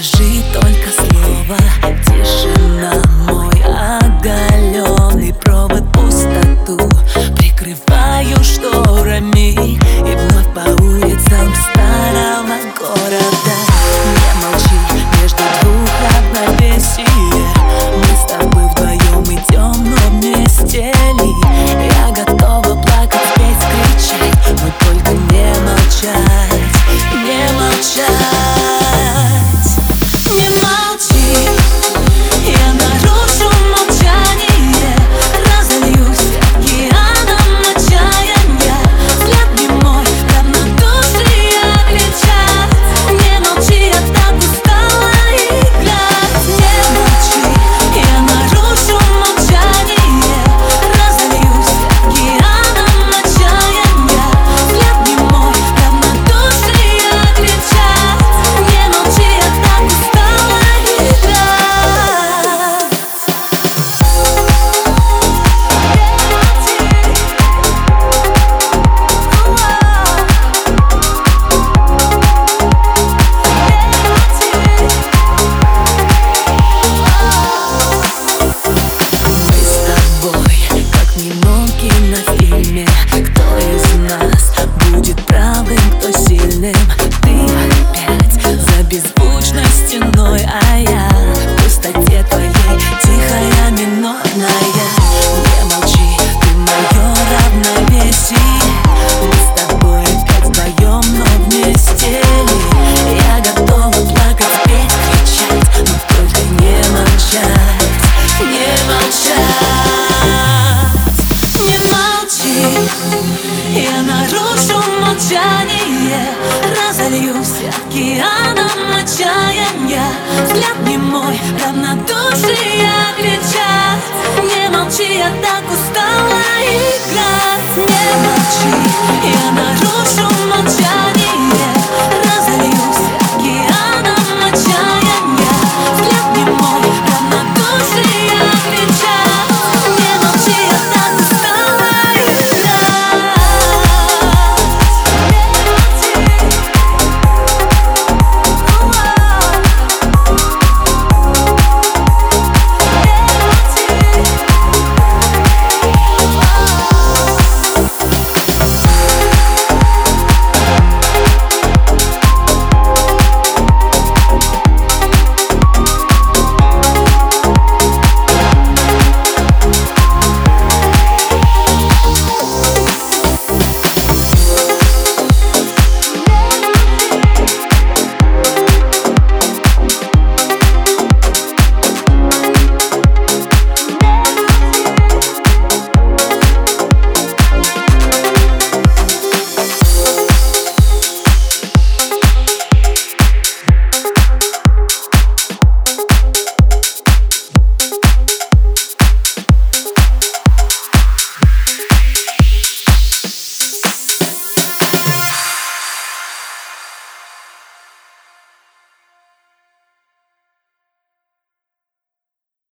Скажи người ai à? Я нарушу молчание Разольюсь океаном отчаяния. Взгляд не мой, равнодушие кричат. Не молчи, я так устала играть. Не молчи, я нарушу